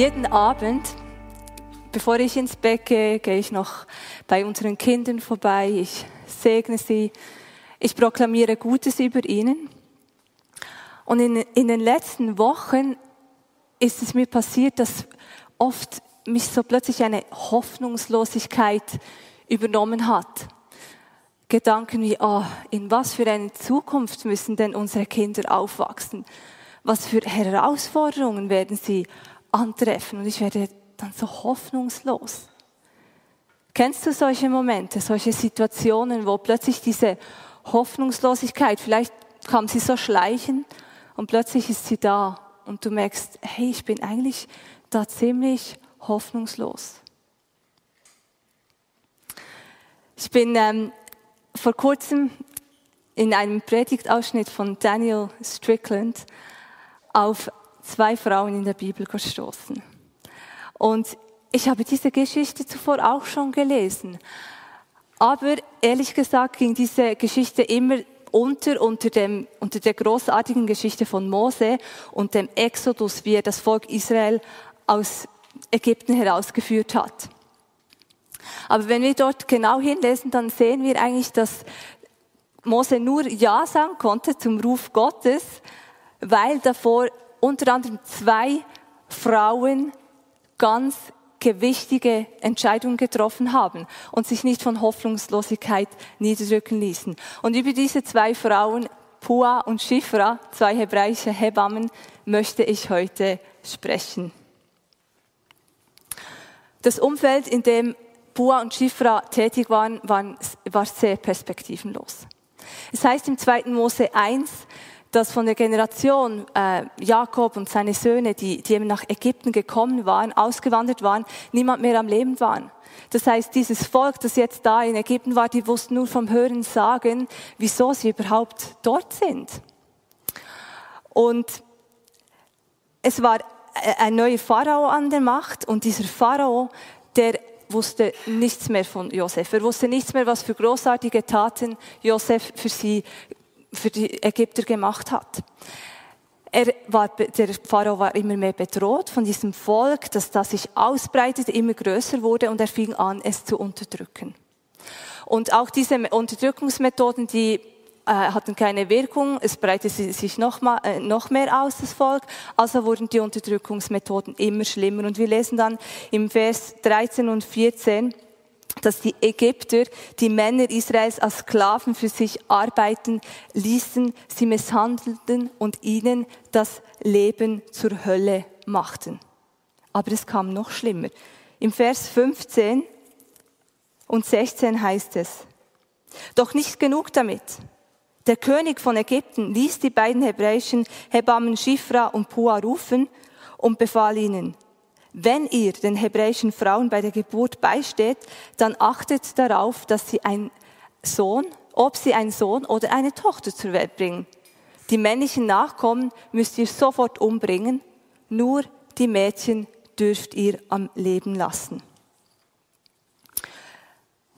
Jeden Abend, bevor ich ins Bett gehe, gehe ich noch bei unseren Kindern vorbei. Ich segne sie. Ich proklamiere Gutes über ihnen. Und in, in den letzten Wochen ist es mir passiert, dass oft mich so plötzlich eine Hoffnungslosigkeit übernommen hat. Gedanken wie, oh, in was für eine Zukunft müssen denn unsere Kinder aufwachsen? Was für Herausforderungen werden sie antreffen? Und ich werde dann so hoffnungslos. Kennst du solche Momente, solche Situationen, wo plötzlich diese Hoffnungslosigkeit, vielleicht kam sie so schleichen und plötzlich ist sie da und du merkst, hey, ich bin eigentlich da ziemlich hoffnungslos. Ich bin ähm, vor kurzem in einem Predigtausschnitt von Daniel Strickland auf zwei Frauen in der Bibel gestoßen. Und ich habe diese Geschichte zuvor auch schon gelesen. Aber ehrlich gesagt ging diese Geschichte immer unter, unter, dem, unter der großartigen Geschichte von Mose und dem Exodus, wie er das Volk Israel aus Ägypten herausgeführt hat. Aber wenn wir dort genau hinlesen, dann sehen wir eigentlich, dass Mose nur Ja sagen konnte zum Ruf Gottes, weil davor unter anderem zwei Frauen ganz gewichtige Entscheidungen getroffen haben und sich nicht von Hoffnungslosigkeit niederdrücken ließen. Und über diese zwei Frauen, Pua und Shifra, zwei hebräische Hebammen, möchte ich heute sprechen. Das Umfeld, in dem Pua und Schifra tätig waren, waren, war sehr perspektivenlos. Es heißt im 2. Mose 1, dass von der Generation äh, Jakob und seine Söhne, die, die eben nach Ägypten gekommen waren, ausgewandert waren, niemand mehr am Leben waren. Das heißt, dieses Volk, das jetzt da in Ägypten war, die wussten nur vom Hören sagen, wieso sie überhaupt dort sind. Und es war ein neuer Pharao an der Macht und dieser Pharao, der wusste nichts mehr von Josef. Er wusste nichts mehr, was für großartige Taten Josef für sie, für die Ägypter gemacht hat. Er war, der Pharao war immer mehr bedroht von diesem Volk, dass das sich ausbreitete, immer größer wurde und er fing an, es zu unterdrücken. Und auch diese Unterdrückungsmethoden, die äh, hatten keine Wirkung, es breitete sich noch, mal, äh, noch mehr aus, das Volk, also wurden die Unterdrückungsmethoden immer schlimmer. Und wir lesen dann im Vers 13 und 14, dass die Ägypter die Männer Israels als Sklaven für sich arbeiten ließen, sie misshandelten und ihnen das Leben zur Hölle machten. Aber es kam noch schlimmer. Im Vers 15 und 16 heißt es, doch nicht genug damit. Der König von Ägypten ließ die beiden hebräischen Hebammen Schifra und Pua rufen und befahl ihnen, wenn ihr den hebräischen Frauen bei der Geburt beisteht, dann achtet darauf, dass sie einen Sohn, ob sie einen Sohn oder eine Tochter zur Welt bringen. Die männlichen Nachkommen müsst ihr sofort umbringen, nur die Mädchen dürft ihr am Leben lassen.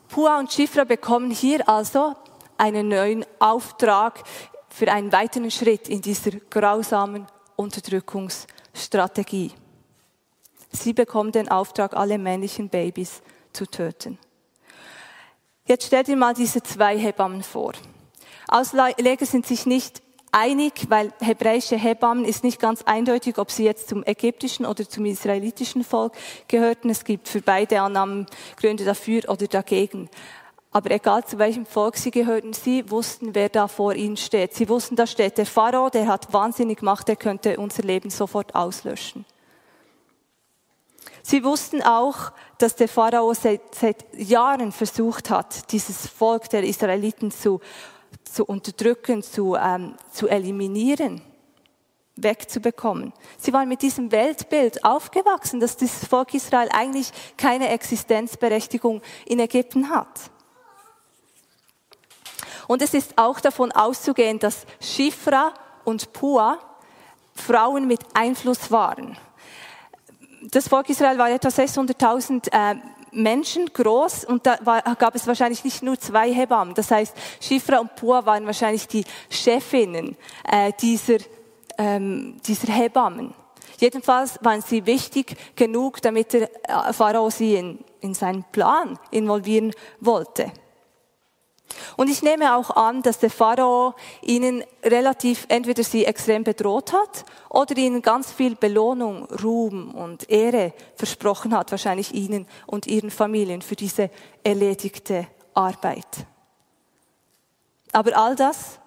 Pua und Schifra bekommen hier also einen neuen Auftrag für einen weiteren Schritt in dieser grausamen Unterdrückungsstrategie. Sie bekommen den Auftrag, alle männlichen Babys zu töten. Jetzt stellt ihr mal diese zwei Hebammen vor. Ausleger sind sich nicht einig, weil hebräische Hebammen ist nicht ganz eindeutig, ob sie jetzt zum ägyptischen oder zum israelitischen Volk gehörten. Es gibt für beide Annahmen Gründe dafür oder dagegen. Aber egal zu welchem Volk sie gehörten, sie wussten, wer da vor ihnen steht. Sie wussten, da steht der Pharao, der hat wahnsinnig Macht, der könnte unser Leben sofort auslöschen. Sie wussten auch, dass der Pharao seit, seit Jahren versucht hat, dieses Volk der Israeliten zu, zu unterdrücken, zu, ähm, zu eliminieren. wegzubekommen. Sie waren mit diesem Weltbild aufgewachsen, dass das Volk Israel eigentlich keine Existenzberechtigung in Ägypten hat. Und es ist auch davon auszugehen, dass Schifra und Pua Frauen mit Einfluss waren. Das Volk Israel war etwa 600.000 äh, Menschen groß und da war, gab es wahrscheinlich nicht nur zwei Hebammen. Das heißt, Schifra und Pua waren wahrscheinlich die Chefinnen äh, dieser, ähm, dieser Hebammen. Jedenfalls waren sie wichtig genug, damit der äh, Pharao sie in, in seinen Plan involvieren wollte. Und ich nehme auch an, dass der Pharao ihnen relativ entweder sie extrem bedroht hat oder ihnen ganz viel Belohnung, Ruhm und Ehre versprochen hat, wahrscheinlich ihnen und ihren Familien für diese erledigte Arbeit. Aber all das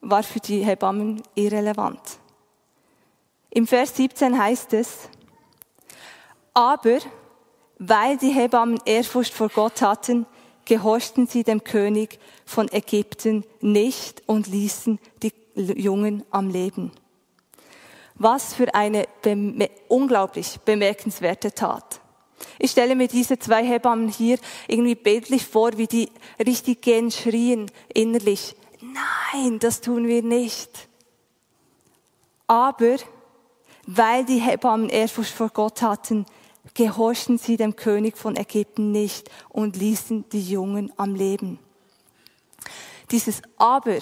war für die Hebammen irrelevant. Im Vers 17 heißt es, aber weil die Hebammen Ehrfurcht vor Gott hatten, gehorchten sie dem König von Ägypten nicht und ließen die Jungen am Leben. Was für eine beme unglaublich bemerkenswerte Tat. Ich stelle mir diese zwei Hebammen hier irgendwie bildlich vor, wie die richtig gehen schrien innerlich. Nein, das tun wir nicht. Aber weil die Hebammen Ehrfurcht vor Gott hatten, gehorchten sie dem König von Ägypten nicht und ließen die Jungen am Leben. Dieses Aber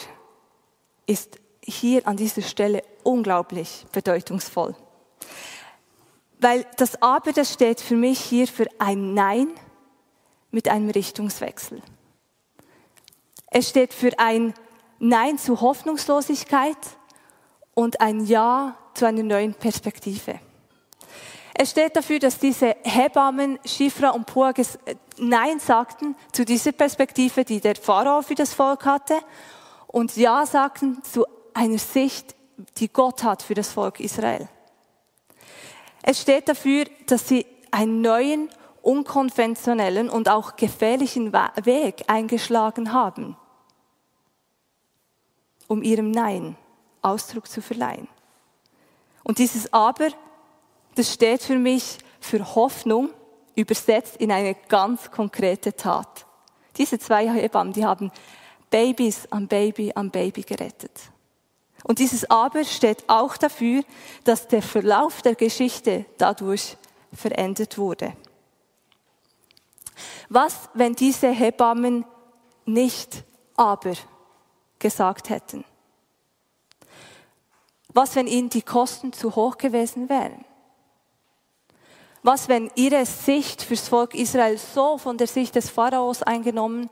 ist hier an dieser Stelle unglaublich bedeutungsvoll. Weil das Aber, das steht für mich hier für ein Nein mit einem Richtungswechsel. Es steht für ein Nein zu Hoffnungslosigkeit und ein Ja zu einer neuen Perspektive. Es steht dafür, dass diese Hebammen, Schifra und Pua Nein sagten zu dieser Perspektive, die der Pharao für das Volk hatte, und Ja sagten zu einer Sicht, die Gott hat für das Volk Israel. Es steht dafür, dass sie einen neuen, unkonventionellen und auch gefährlichen Weg eingeschlagen haben, um ihrem Nein Ausdruck zu verleihen. Und dieses Aber das steht für mich für Hoffnung, übersetzt in eine ganz konkrete Tat. Diese zwei Hebammen, die haben Babys am Baby am Baby gerettet. Und dieses Aber steht auch dafür, dass der Verlauf der Geschichte dadurch verändert wurde. Was, wenn diese Hebammen nicht aber gesagt hätten? Was, wenn ihnen die Kosten zu hoch gewesen wären? Was, wenn ihre Sicht fürs Volk Israel so von der Sicht des Pharaos eingenommen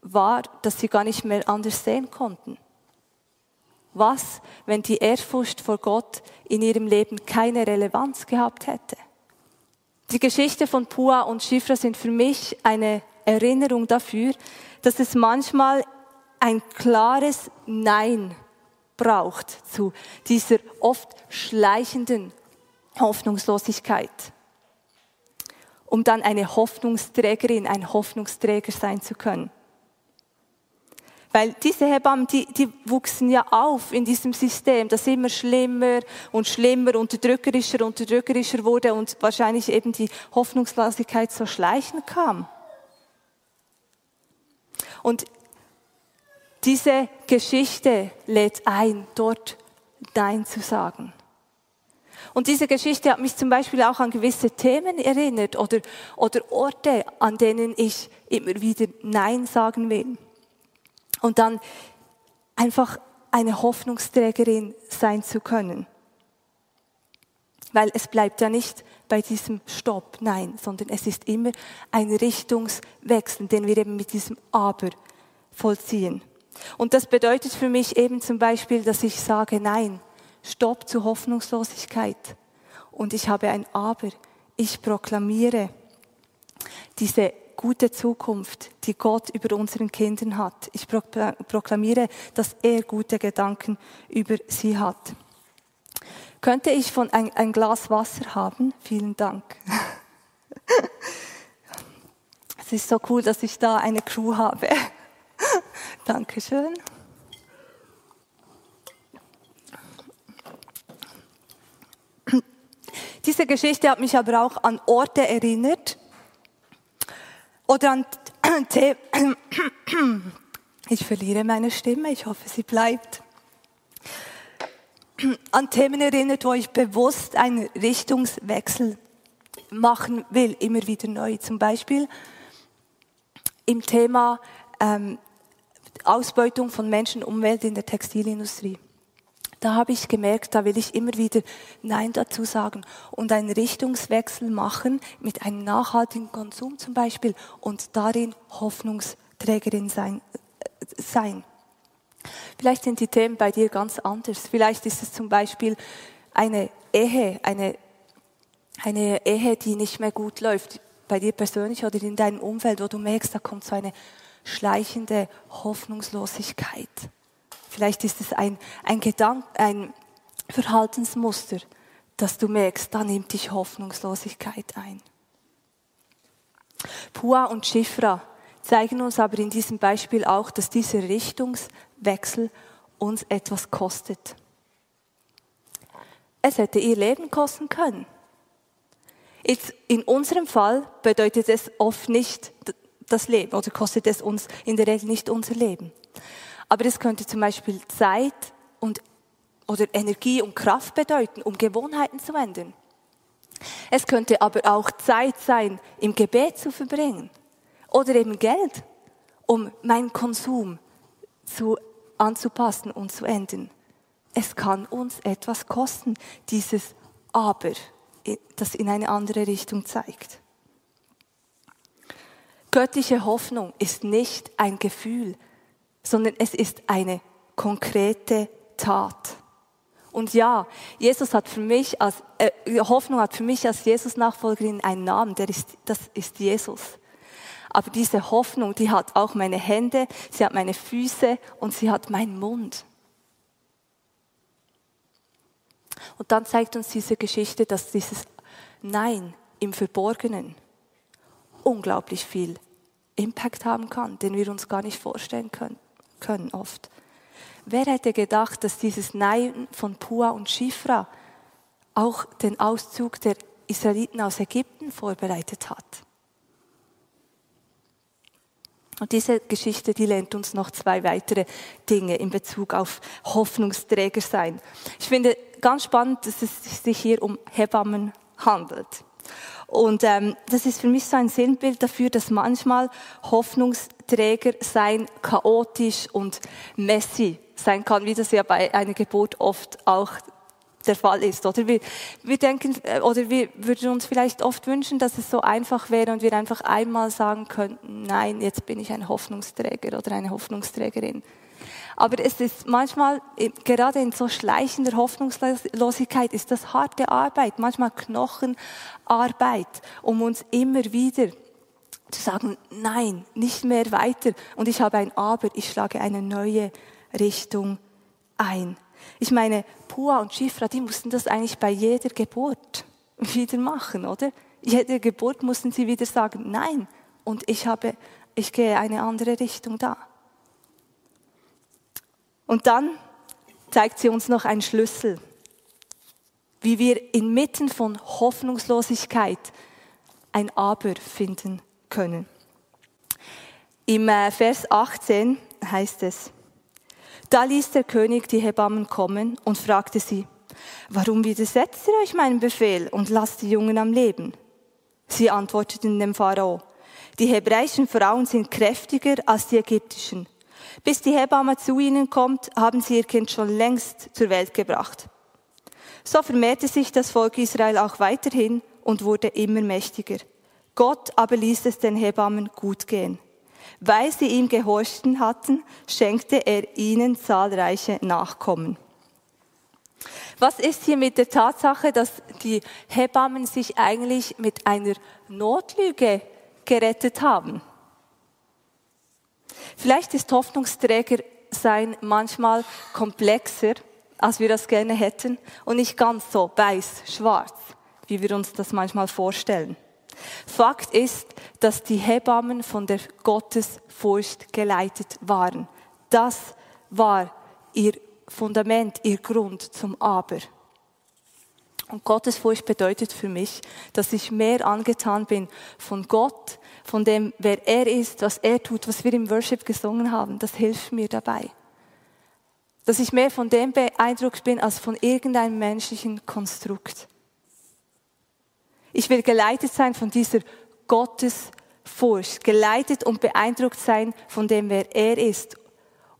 war, dass sie gar nicht mehr anders sehen konnten? Was, wenn die Ehrfurcht vor Gott in ihrem Leben keine Relevanz gehabt hätte? Die Geschichte von Pua und Schifra sind für mich eine Erinnerung dafür, dass es manchmal ein klares Nein braucht zu dieser oft schleichenden Hoffnungslosigkeit um dann eine Hoffnungsträgerin, ein Hoffnungsträger sein zu können. Weil diese Hebammen, die, die wuchsen ja auf in diesem System, das immer schlimmer und schlimmer, unterdrückerischer, unterdrückerischer wurde und wahrscheinlich eben die Hoffnungslosigkeit so schleichend kam. Und diese Geschichte lädt ein, dort Nein zu sagen. Und diese Geschichte hat mich zum Beispiel auch an gewisse Themen erinnert oder, oder Orte, an denen ich immer wieder Nein sagen will. Und dann einfach eine Hoffnungsträgerin sein zu können. Weil es bleibt ja nicht bei diesem Stopp, nein, sondern es ist immer ein Richtungswechsel, den wir eben mit diesem Aber vollziehen. Und das bedeutet für mich eben zum Beispiel, dass ich sage, nein, Stopp zur Hoffnungslosigkeit. Und ich habe ein Aber. Ich proklamiere diese gute Zukunft, die Gott über unseren Kindern hat. Ich proklamiere, dass er gute Gedanken über sie hat. Könnte ich von ein, ein Glas Wasser haben? Vielen Dank. Es ist so cool, dass ich da eine Crew habe. Dankeschön. Diese Geschichte hat mich aber auch an Orte erinnert oder an. Ich verliere meine Stimme, ich hoffe, sie bleibt. An Themen erinnert, wo ich bewusst einen Richtungswechsel machen will, immer wieder neu. Zum Beispiel im Thema ähm, Ausbeutung von Menschen und Umwelt in der Textilindustrie. Da habe ich gemerkt, da will ich immer wieder Nein dazu sagen und einen Richtungswechsel machen mit einem nachhaltigen Konsum zum Beispiel und darin Hoffnungsträgerin sein. Äh, sein. Vielleicht sind die Themen bei dir ganz anders. Vielleicht ist es zum Beispiel eine Ehe, eine, eine Ehe, die nicht mehr gut läuft, bei dir persönlich oder in deinem Umfeld, wo du merkst, da kommt so eine schleichende Hoffnungslosigkeit. Vielleicht ist es ein, ein Gedank, ein Verhaltensmuster, dass du merkst, da nimmt dich Hoffnungslosigkeit ein. Pua und Schifra zeigen uns aber in diesem Beispiel auch, dass dieser Richtungswechsel uns etwas kostet. Es hätte ihr Leben kosten können. Jetzt in unserem Fall bedeutet es oft nicht das Leben oder kostet es uns in der Regel nicht unser Leben. Aber es könnte zum Beispiel Zeit und, oder Energie und Kraft bedeuten, um Gewohnheiten zu ändern. Es könnte aber auch Zeit sein, im Gebet zu verbringen. Oder eben Geld, um meinen Konsum zu, anzupassen und zu ändern. Es kann uns etwas kosten, dieses Aber, das in eine andere Richtung zeigt. Göttliche Hoffnung ist nicht ein Gefühl, sondern es ist eine konkrete Tat. Und ja, Jesus hat für mich als, äh, Hoffnung hat für mich als Jesus-Nachfolgerin einen Namen, der ist, das ist Jesus. Aber diese Hoffnung, die hat auch meine Hände, sie hat meine Füße und sie hat meinen Mund. Und dann zeigt uns diese Geschichte, dass dieses Nein im Verborgenen unglaublich viel Impact haben kann, den wir uns gar nicht vorstellen können, können oft. Wer hätte gedacht, dass dieses Nein von Pua und Shifra auch den Auszug der Israeliten aus Ägypten vorbereitet hat? Und diese Geschichte, die lernt uns noch zwei weitere Dinge in Bezug auf Hoffnungsträger sein. Ich finde ganz spannend, dass es sich hier um Hebammen handelt. Und ähm, das ist für mich so ein Sinnbild dafür, dass manchmal Hoffnungsträger sein chaotisch und messy sein kann, wie das ja bei einer Geburt oft auch der Fall ist. Oder wir, wir denken, äh, oder wir würden uns vielleicht oft wünschen, dass es so einfach wäre und wir einfach einmal sagen könnten, nein, jetzt bin ich ein Hoffnungsträger oder eine Hoffnungsträgerin. Aber es ist manchmal, gerade in so schleichender Hoffnungslosigkeit, ist das harte Arbeit, manchmal Knochenarbeit, um uns immer wieder zu sagen, nein, nicht mehr weiter. Und ich habe ein Aber, ich schlage eine neue Richtung ein. Ich meine, Pua und Schifra, die mussten das eigentlich bei jeder Geburt wieder machen, oder? Jede Geburt mussten sie wieder sagen, nein. Und ich habe, ich gehe eine andere Richtung da. Und dann zeigt sie uns noch einen Schlüssel, wie wir inmitten von Hoffnungslosigkeit ein Aber finden können. Im äh, Vers 18 heißt es, da ließ der König die Hebammen kommen und fragte sie, warum widersetzt ihr euch meinem Befehl und lasst die Jungen am Leben? Sie antworteten dem Pharao, die hebräischen Frauen sind kräftiger als die ägyptischen. Bis die Hebamme zu ihnen kommt, haben sie ihr Kind schon längst zur Welt gebracht. So vermehrte sich das Volk Israel auch weiterhin und wurde immer mächtiger. Gott aber ließ es den Hebammen gut gehen. Weil sie ihm gehorchten hatten, schenkte er ihnen zahlreiche Nachkommen. Was ist hier mit der Tatsache, dass die Hebammen sich eigentlich mit einer Notlüge gerettet haben? Vielleicht ist Hoffnungsträger sein manchmal komplexer, als wir das gerne hätten und nicht ganz so weiß, schwarz, wie wir uns das manchmal vorstellen. Fakt ist, dass die Hebammen von der Gottesfurcht geleitet waren. Das war ihr Fundament, ihr Grund zum Aber. Und Gottesfurcht bedeutet für mich, dass ich mehr angetan bin von Gott, von dem, wer er ist, was er tut, was wir im Worship gesungen haben. Das hilft mir dabei. Dass ich mehr von dem beeindruckt bin als von irgendeinem menschlichen Konstrukt. Ich will geleitet sein von dieser Gottesfurcht, geleitet und beeindruckt sein von dem, wer er ist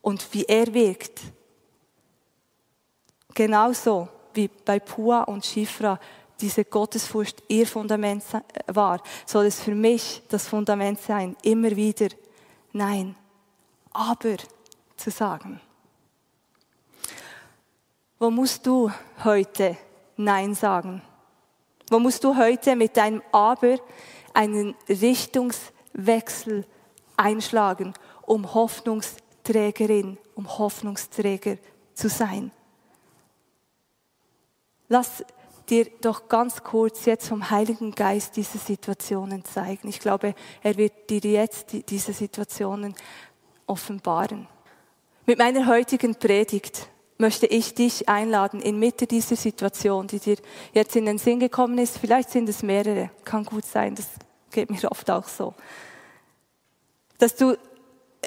und wie er wirkt. Genauso wie bei Pua und Schifra diese Gottesfurcht ihr Fundament war, soll es für mich das Fundament sein, immer wieder Nein, aber zu sagen. Wo musst du heute Nein sagen? Wo musst du heute mit deinem Aber einen Richtungswechsel einschlagen, um Hoffnungsträgerin, um Hoffnungsträger zu sein? Lass dir doch ganz kurz jetzt vom Heiligen Geist diese Situationen zeigen. Ich glaube, er wird dir jetzt diese Situationen offenbaren. Mit meiner heutigen Predigt möchte ich dich einladen, inmitten dieser Situation, die dir jetzt in den Sinn gekommen ist, vielleicht sind es mehrere, kann gut sein, das geht mir oft auch so, dass du,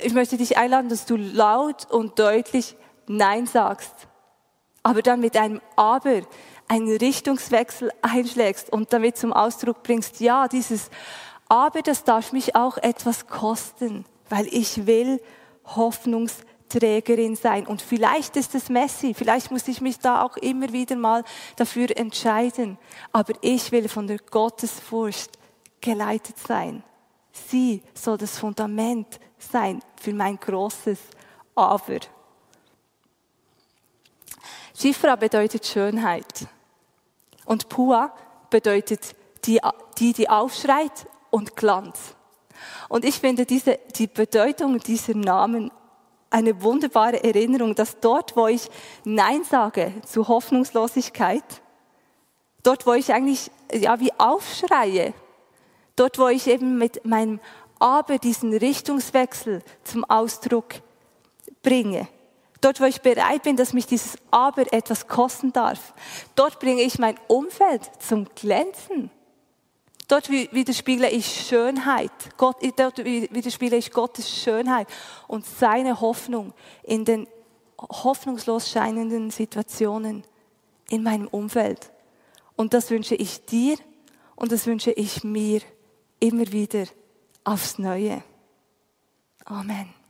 ich möchte dich einladen, dass du laut und deutlich Nein sagst, aber dann mit einem Aber einen Richtungswechsel einschlägst und damit zum Ausdruck bringst, ja, dieses Aber, das darf mich auch etwas kosten, weil ich will Hoffnungsträgerin sein. Und vielleicht ist es Messi, vielleicht muss ich mich da auch immer wieder mal dafür entscheiden. Aber ich will von der Gottesfurcht geleitet sein. Sie soll das Fundament sein für mein großes Aber. Shifra bedeutet Schönheit. Und Pua bedeutet die, die, die aufschreit und Glanz. Und ich finde diese, die Bedeutung dieser Namen eine wunderbare Erinnerung, dass dort, wo ich Nein sage zu Hoffnungslosigkeit, dort, wo ich eigentlich, ja, wie aufschreie, dort, wo ich eben mit meinem Aber diesen Richtungswechsel zum Ausdruck bringe, Dort, wo ich bereit bin, dass mich dieses Aber etwas kosten darf. Dort bringe ich mein Umfeld zum Glänzen. Dort widerspiegle ich Schönheit. Gott, dort widerspiegle ich Gottes Schönheit und seine Hoffnung in den hoffnungslos scheinenden Situationen in meinem Umfeld. Und das wünsche ich dir und das wünsche ich mir immer wieder aufs Neue. Amen.